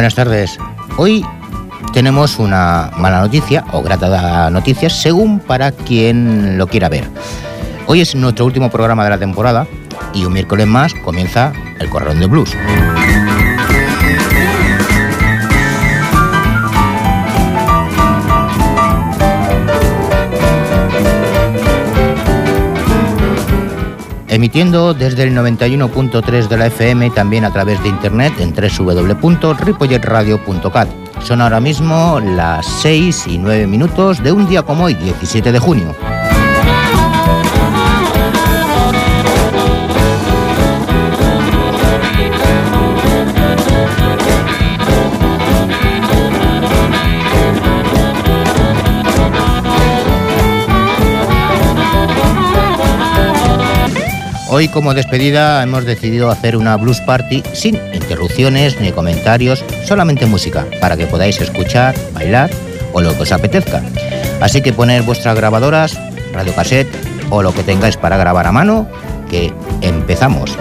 Buenas tardes. Hoy tenemos una mala noticia o grata noticia según para quien lo quiera ver. Hoy es nuestro último programa de la temporada y un miércoles más comienza el Corrón de Blues. Emitiendo desde el 91.3 de la FM también a través de internet en www.ripolletradio.cat. Son ahora mismo las 6 y 9 minutos de un día como hoy, 17 de junio. Hoy como despedida hemos decidido hacer una blues party sin interrupciones ni comentarios, solamente música, para que podáis escuchar, bailar o lo que os apetezca. Así que poner vuestras grabadoras, radiocassette o lo que tengáis para grabar a mano, que empezamos.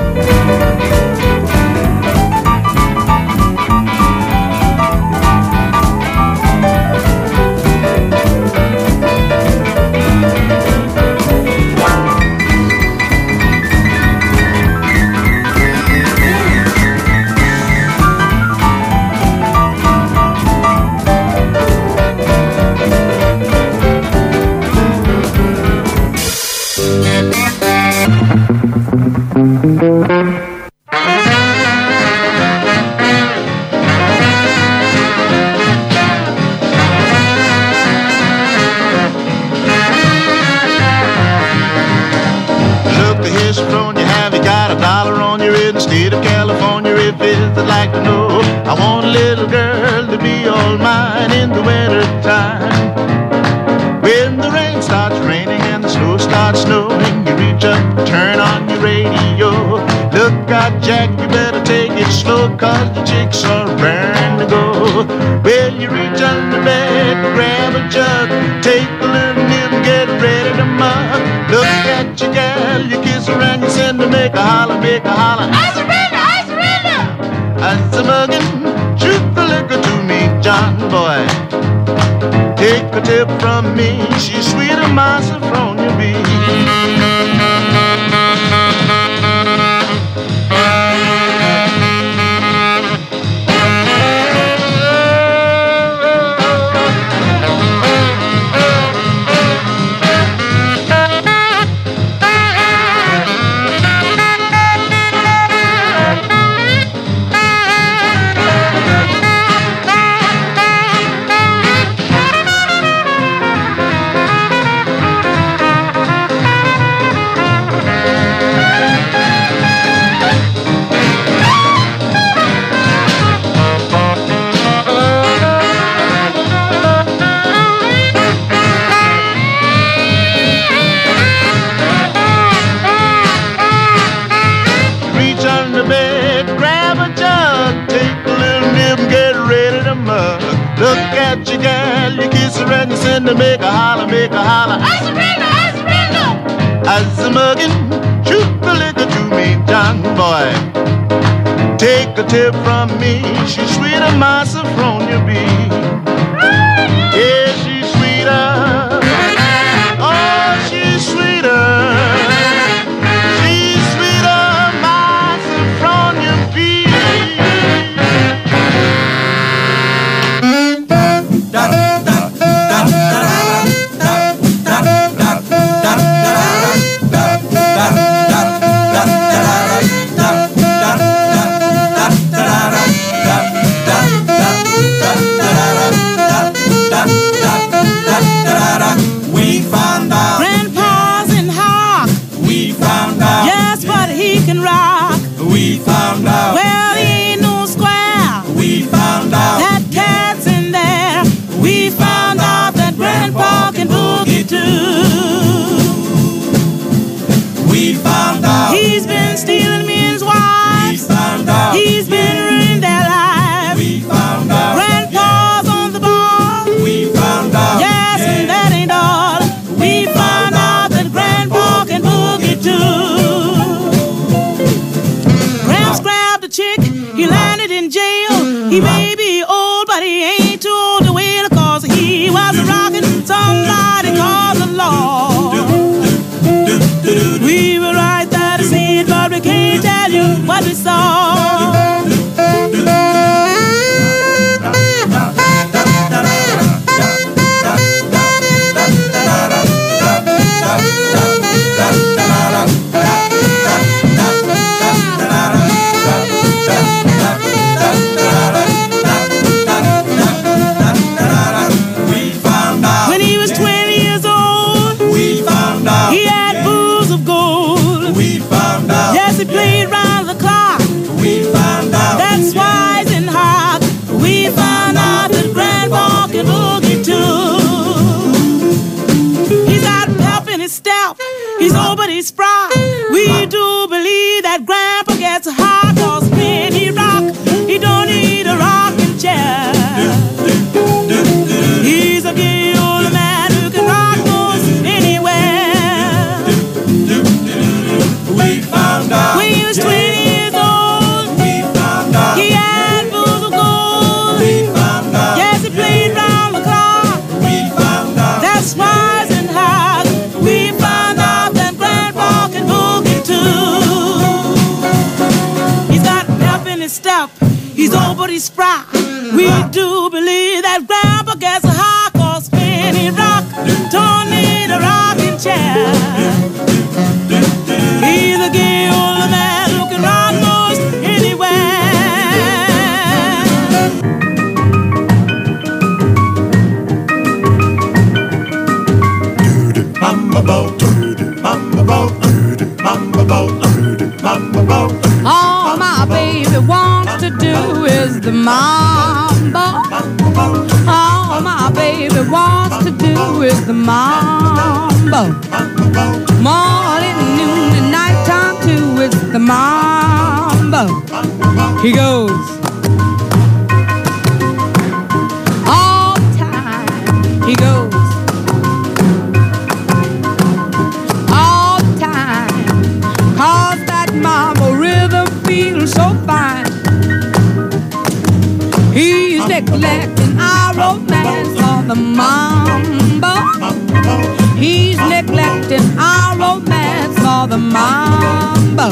mambo.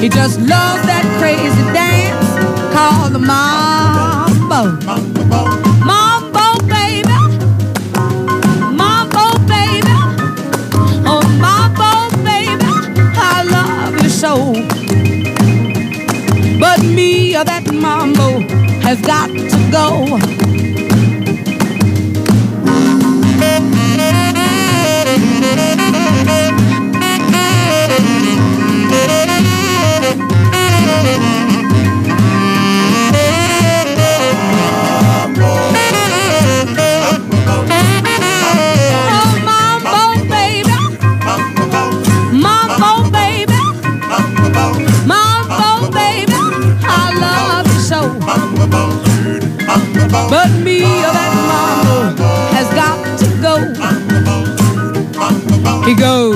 He just loves that crazy dance called the mambo. Mambo, baby. Mambo, baby. Oh, mambo, baby. I love you so. But me that mambo has got to go. But me, oh, that mama has got to go. He goes.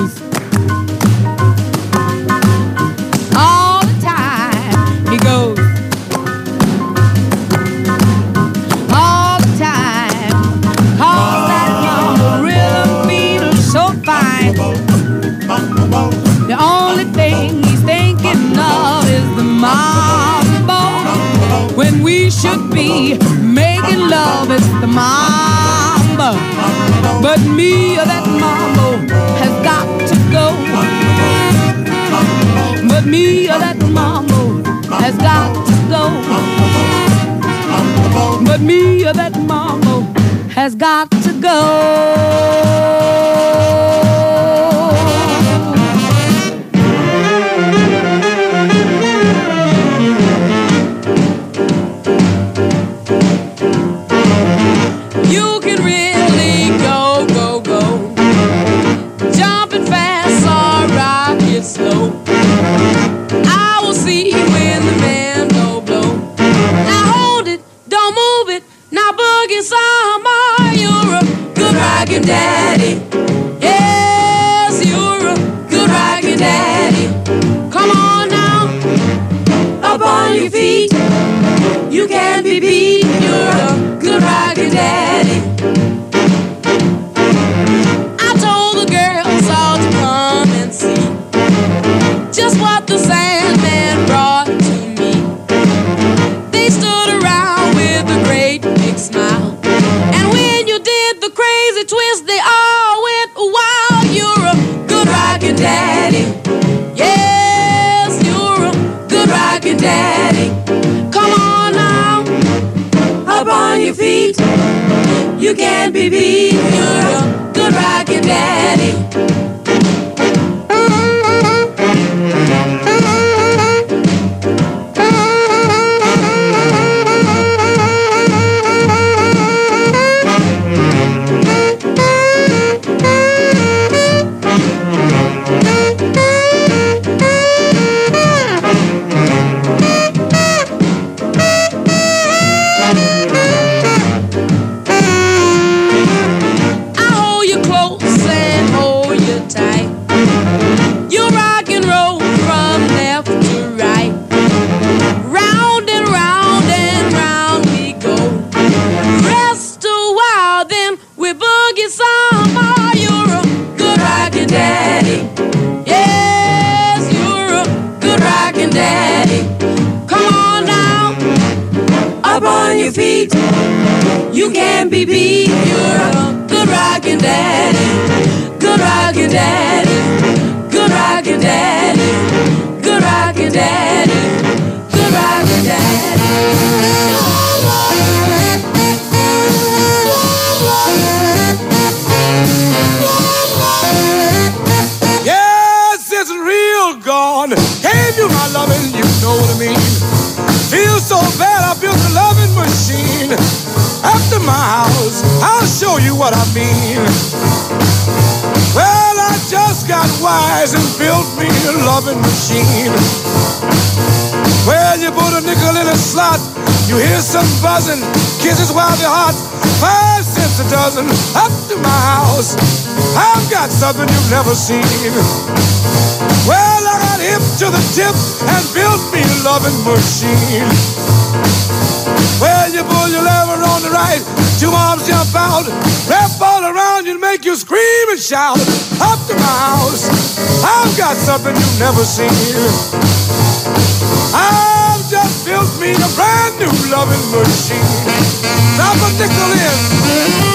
got to go. But me or that mama has got to go. You seen. Well, I got hip to the tip and built me a loving machine. Well, you pull your lever on the right, two arms jump out, wrap all around you and make you scream and shout. Up to my house, I've got something you've never seen. I've just built me a brand new loving machine. Drop a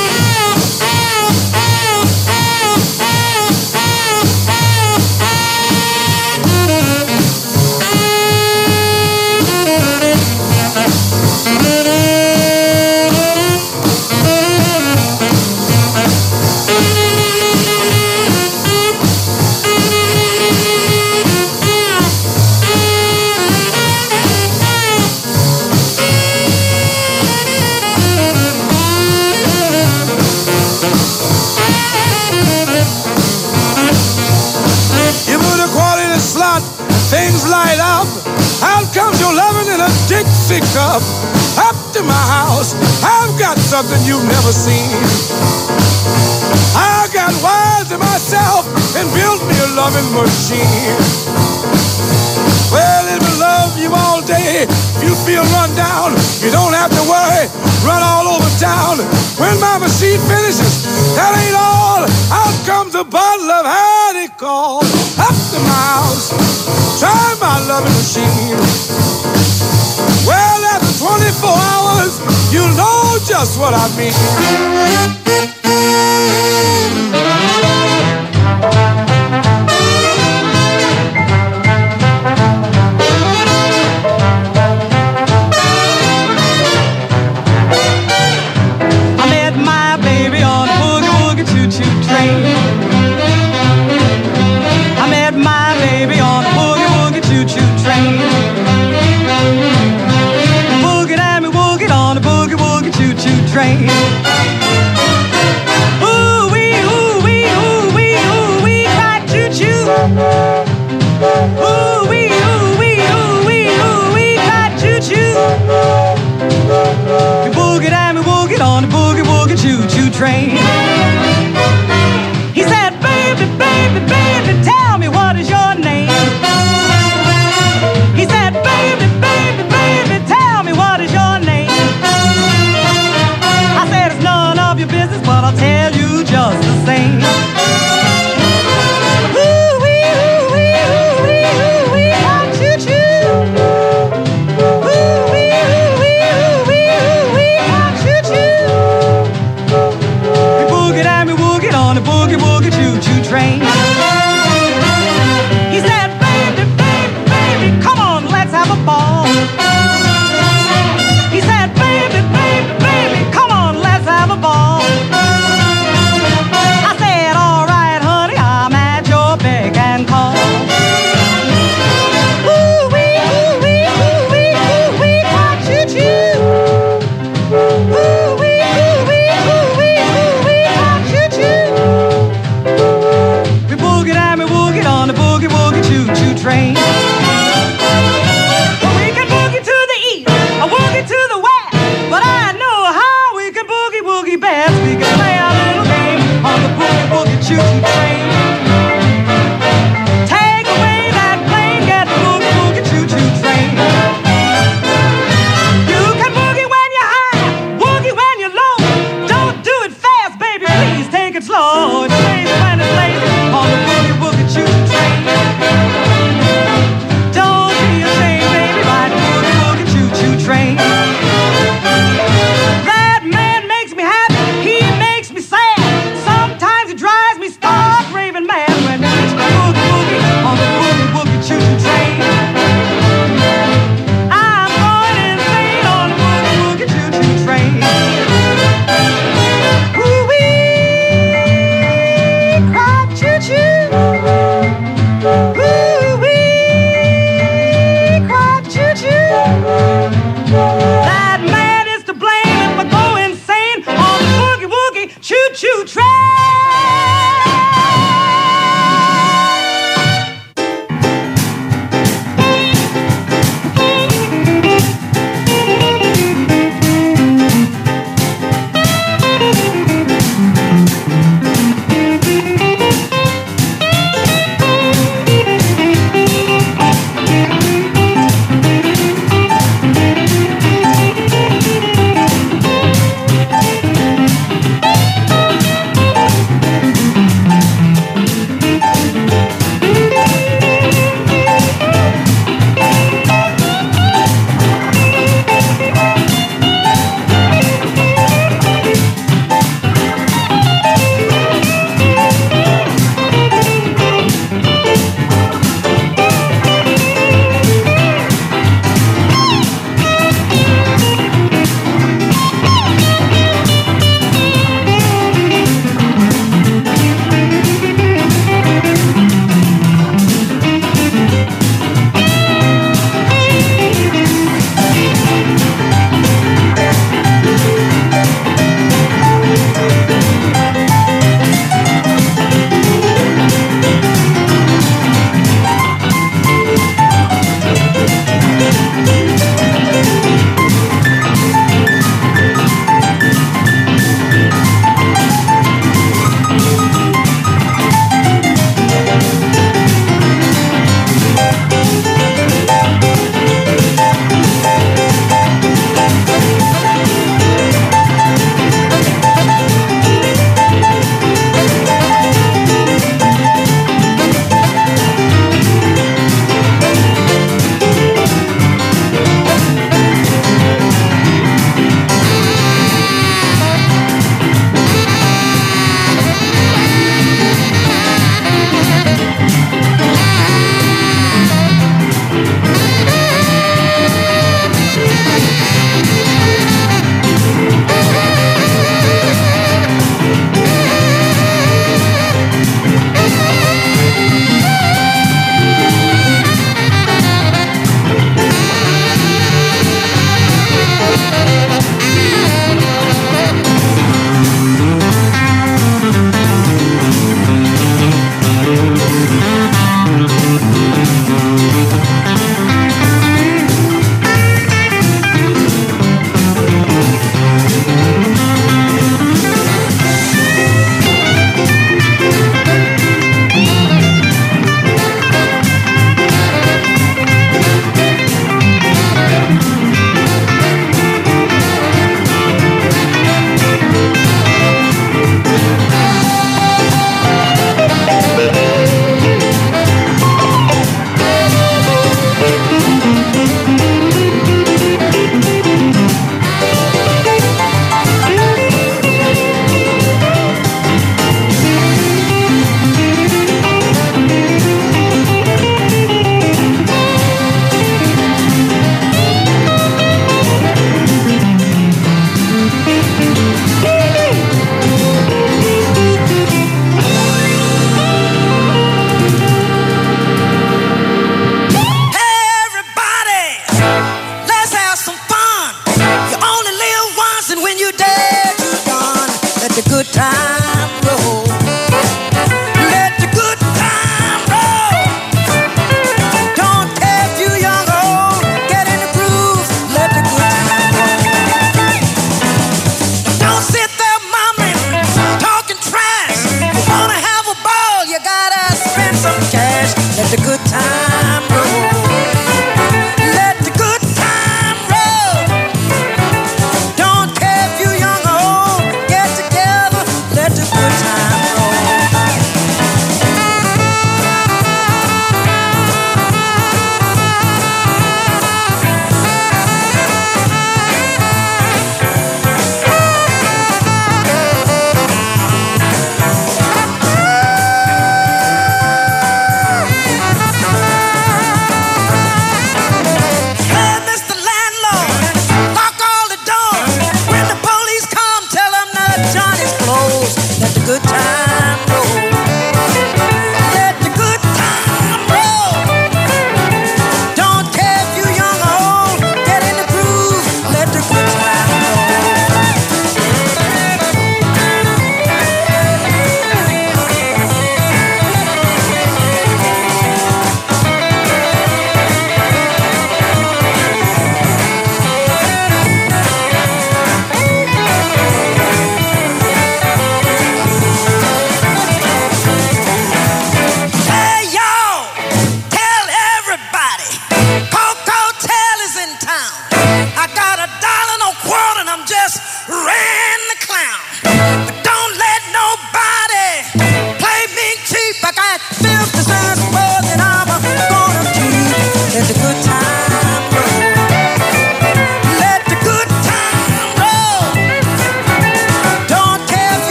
Dixie cup up to my house. I've got something you've never seen. I got wise to myself and built me a loving machine. Well, it will love you all day. If you feel run down, you don't have to worry. Run all over town. When my machine finishes, that ain't all. Out comes a bottle of honey called up to my house. Try my loving machine. Well, after 24 hours, you'll know just what I mean.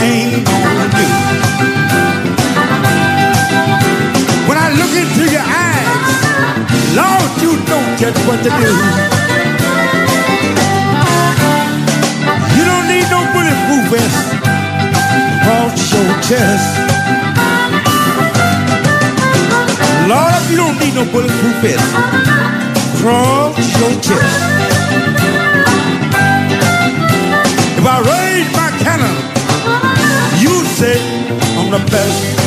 Aim on you. When I look into your eyes, Lord, you know just what to do. You don't need no bulletproof vest across your chest. Lord, you don't need no bulletproof vest across your chest. If I raise my cannon, say I'm the best.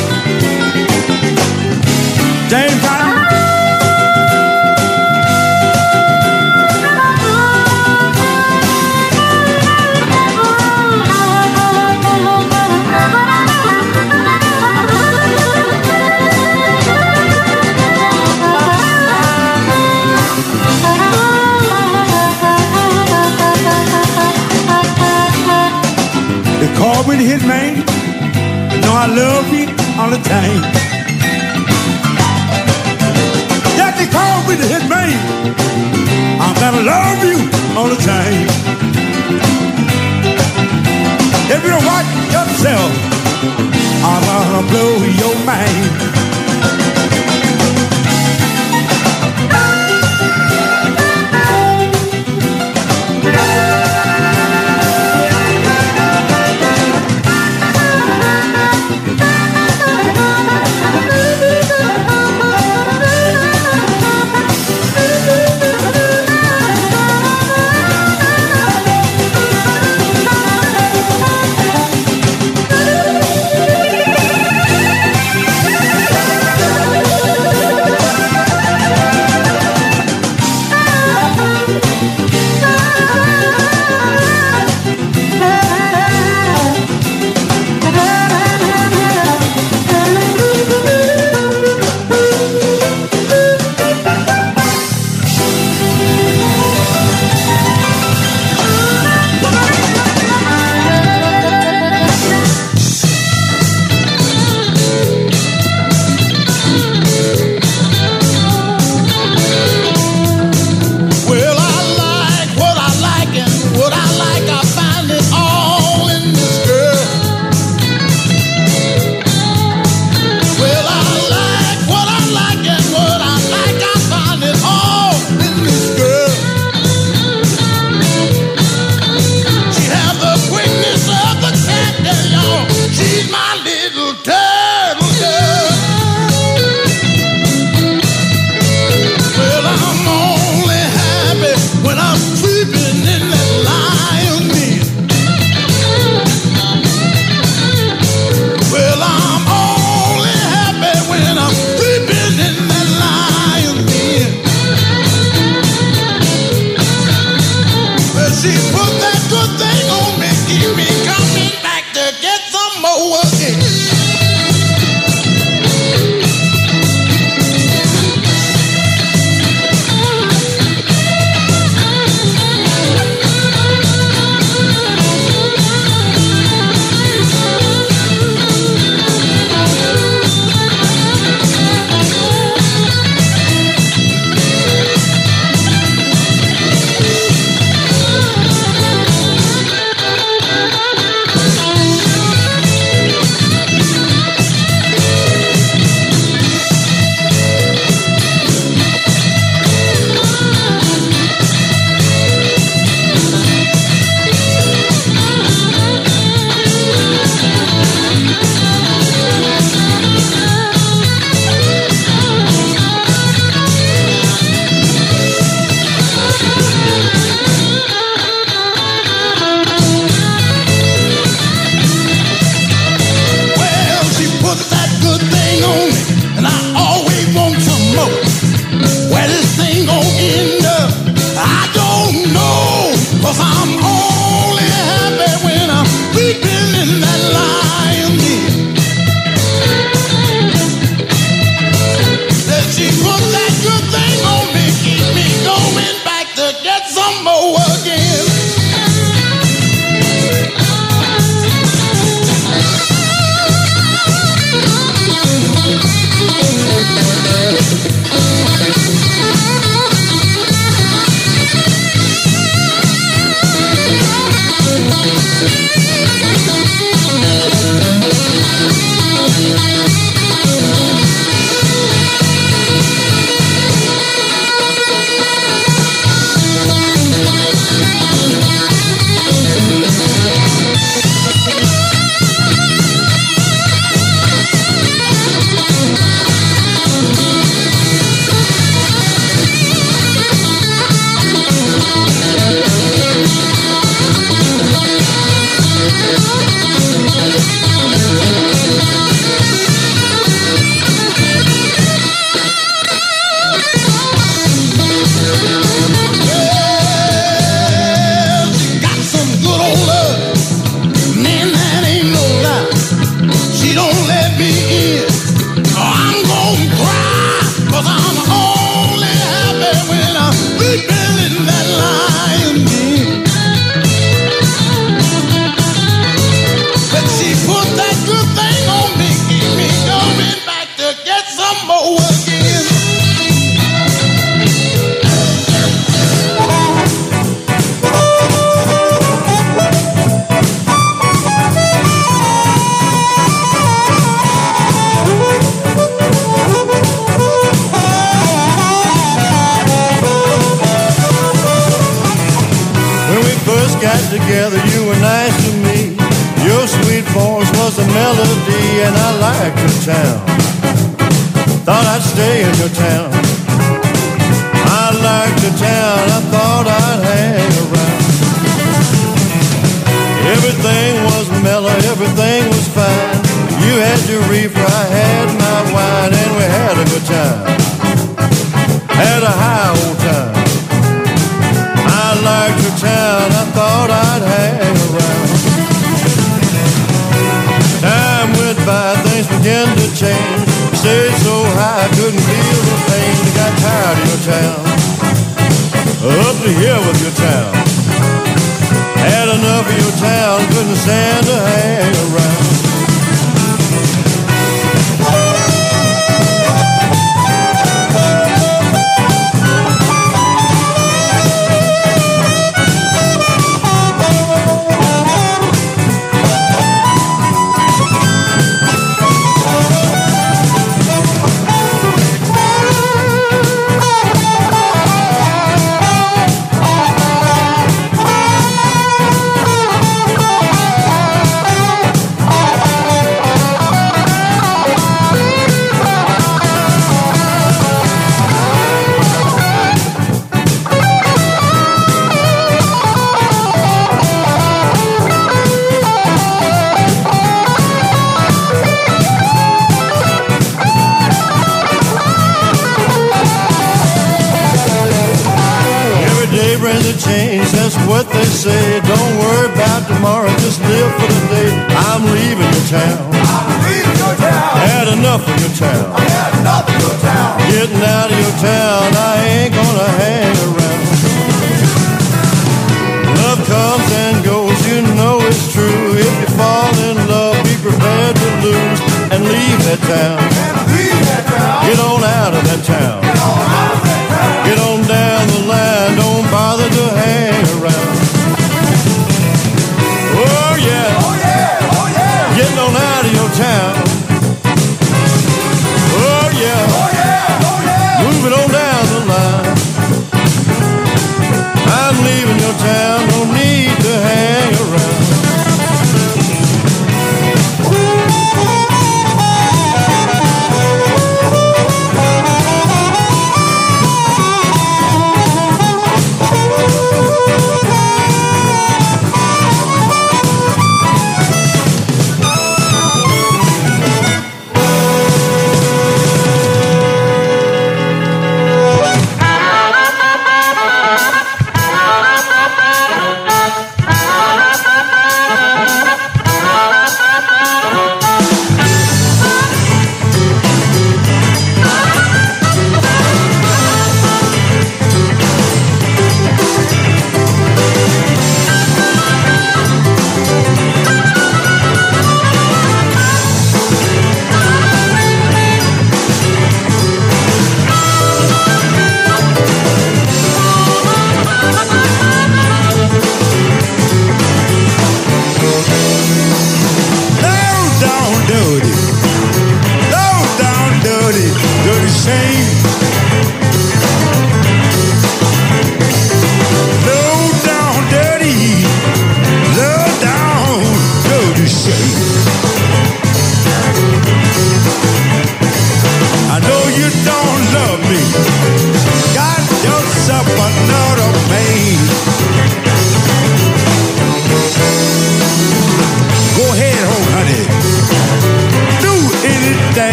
Call me the hitman. Love you all the time. Yeah, they me the hitman. I'm gonna love you all the time. If you don't watch yourself, I'm gonna blow your mind.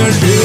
you're.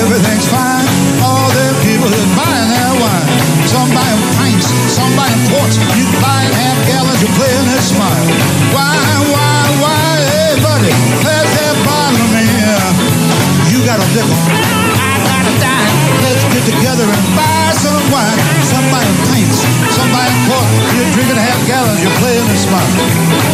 everything's fine. All the people are buying their wine. Some buying pints, some buying quarts. You buy half gallons, you're playing it smart. Why, why, why, hey buddy, pass that bottle to me. You got a nickel, I got a dime. Let's get together and buy some wine. Some buying pints, some buying quarts. You're drinking half gallons, you're playing it smart.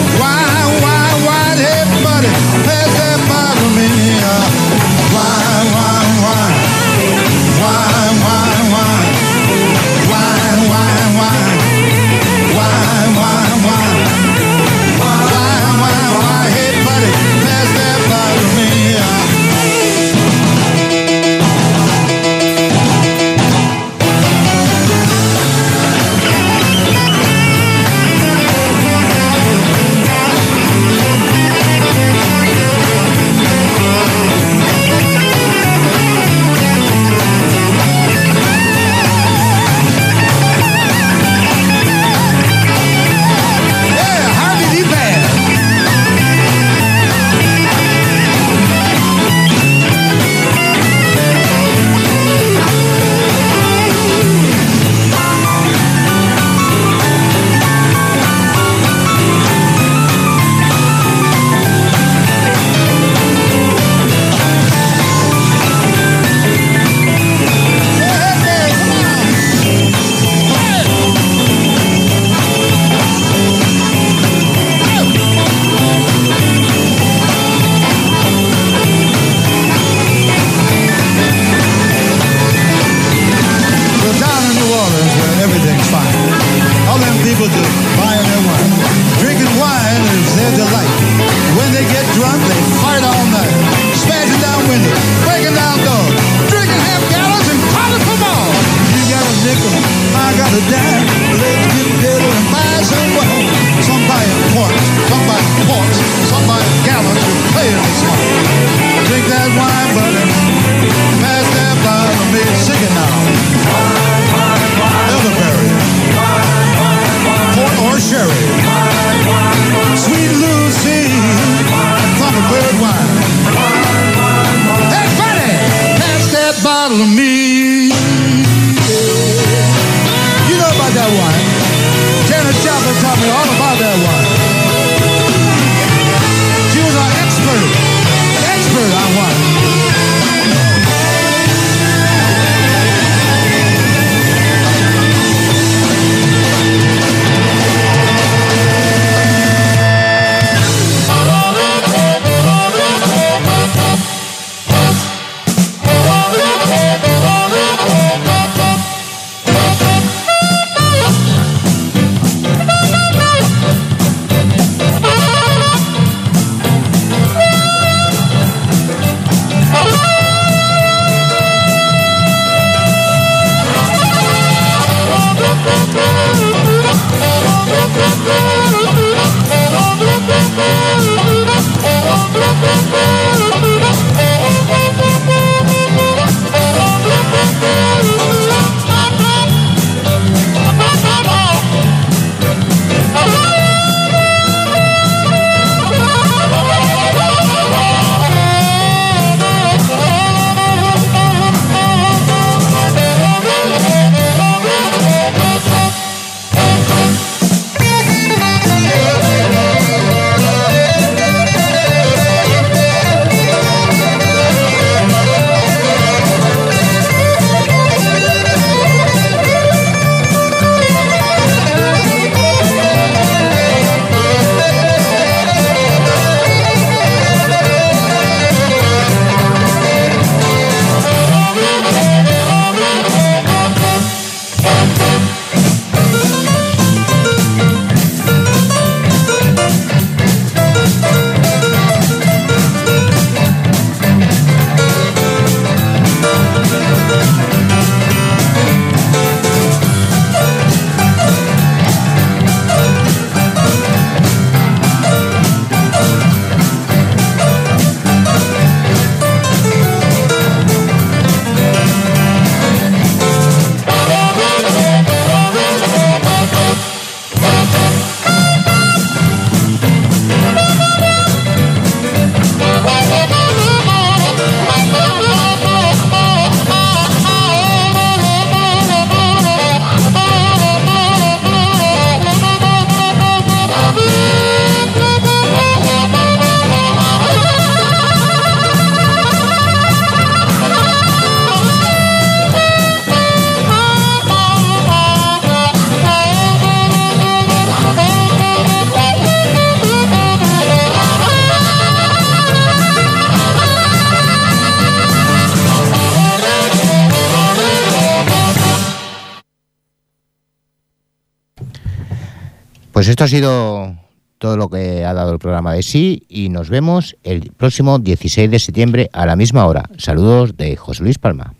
Pues esto ha sido todo lo que ha dado el programa de sí y nos vemos el próximo 16 de septiembre a la misma hora. Saludos de José Luis Palma.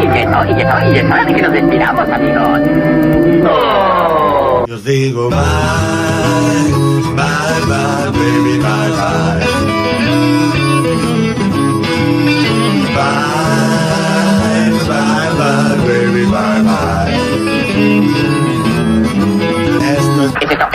Y que no, y que no, y es hora de que nos despidamos, amigos. ¡Oh! Yo os digo bye, bye, bye, baby, bye, bye.